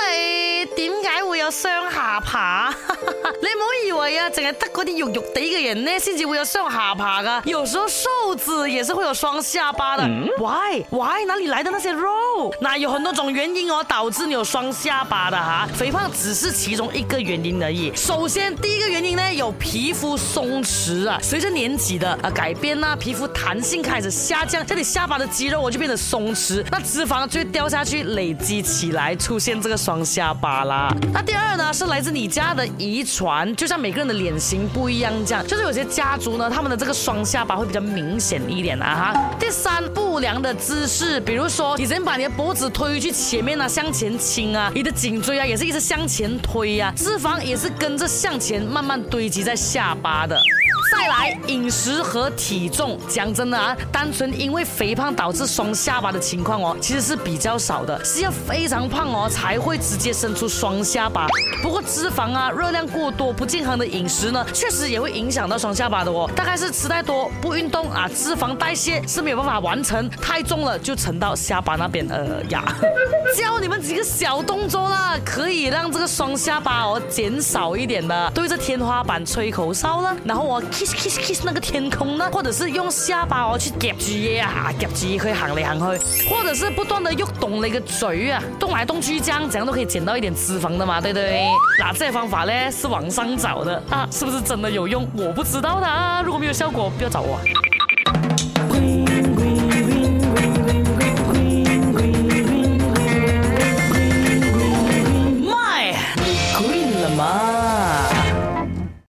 哎。点解会有双下巴？你唔好以为啊，净系得嗰啲肉肉地嘅人呢，先至会有双下巴噶。有时候瘦子也是会有双下巴的。嗯、Why？Why？哪里来的那些肉？那有很多种原因哦，导致你有双下巴的哈。肥胖只是其中一个原因而已。首先第一个原因呢，有皮肤松弛啊，随着年纪的啊改变啦，皮肤弹性开始下降，这你下巴的肌肉我就变得松弛，那脂肪就会掉下去累积起来，出现这个双下巴。啦，那第二呢是来自你家的遗传，就像每个人的脸型不一样这样，就是有些家族呢，他们的这个双下巴会比较明显一点啊。哈。第三，不良的姿势，比如说你人把你的脖子推去前面啊，向前倾啊，你的颈椎啊也是一直向前推呀，脂肪也是跟着向前慢慢堆积在下巴的。再来饮食和体重，讲真的啊，单纯因为肥胖导致双下巴的情况哦，其实是比较少的，是要非常胖哦才会直接生出双下巴。不过脂肪啊，热量过多、不健康的饮食呢，确实也会影响到双下巴的哦。大概是吃太多、不运动啊，脂肪代谢是没有办法完成，太重了就沉到下巴那边呃呀。教你们几个小动作啦，可以让这个双下巴哦减少一点的。对着天花板吹口哨了，然后我。kiss kiss kiss 那个天空呢，或者是用下巴哦去夹住啊，夹住去行来行去，或者是不断的又动那个嘴啊，动来动去这样，怎样都可以减到一点脂肪的嘛，对不对？那这些方法呢是网上找的啊，是不是真的有用？我不知道的啊，如果没有效果，不要找我。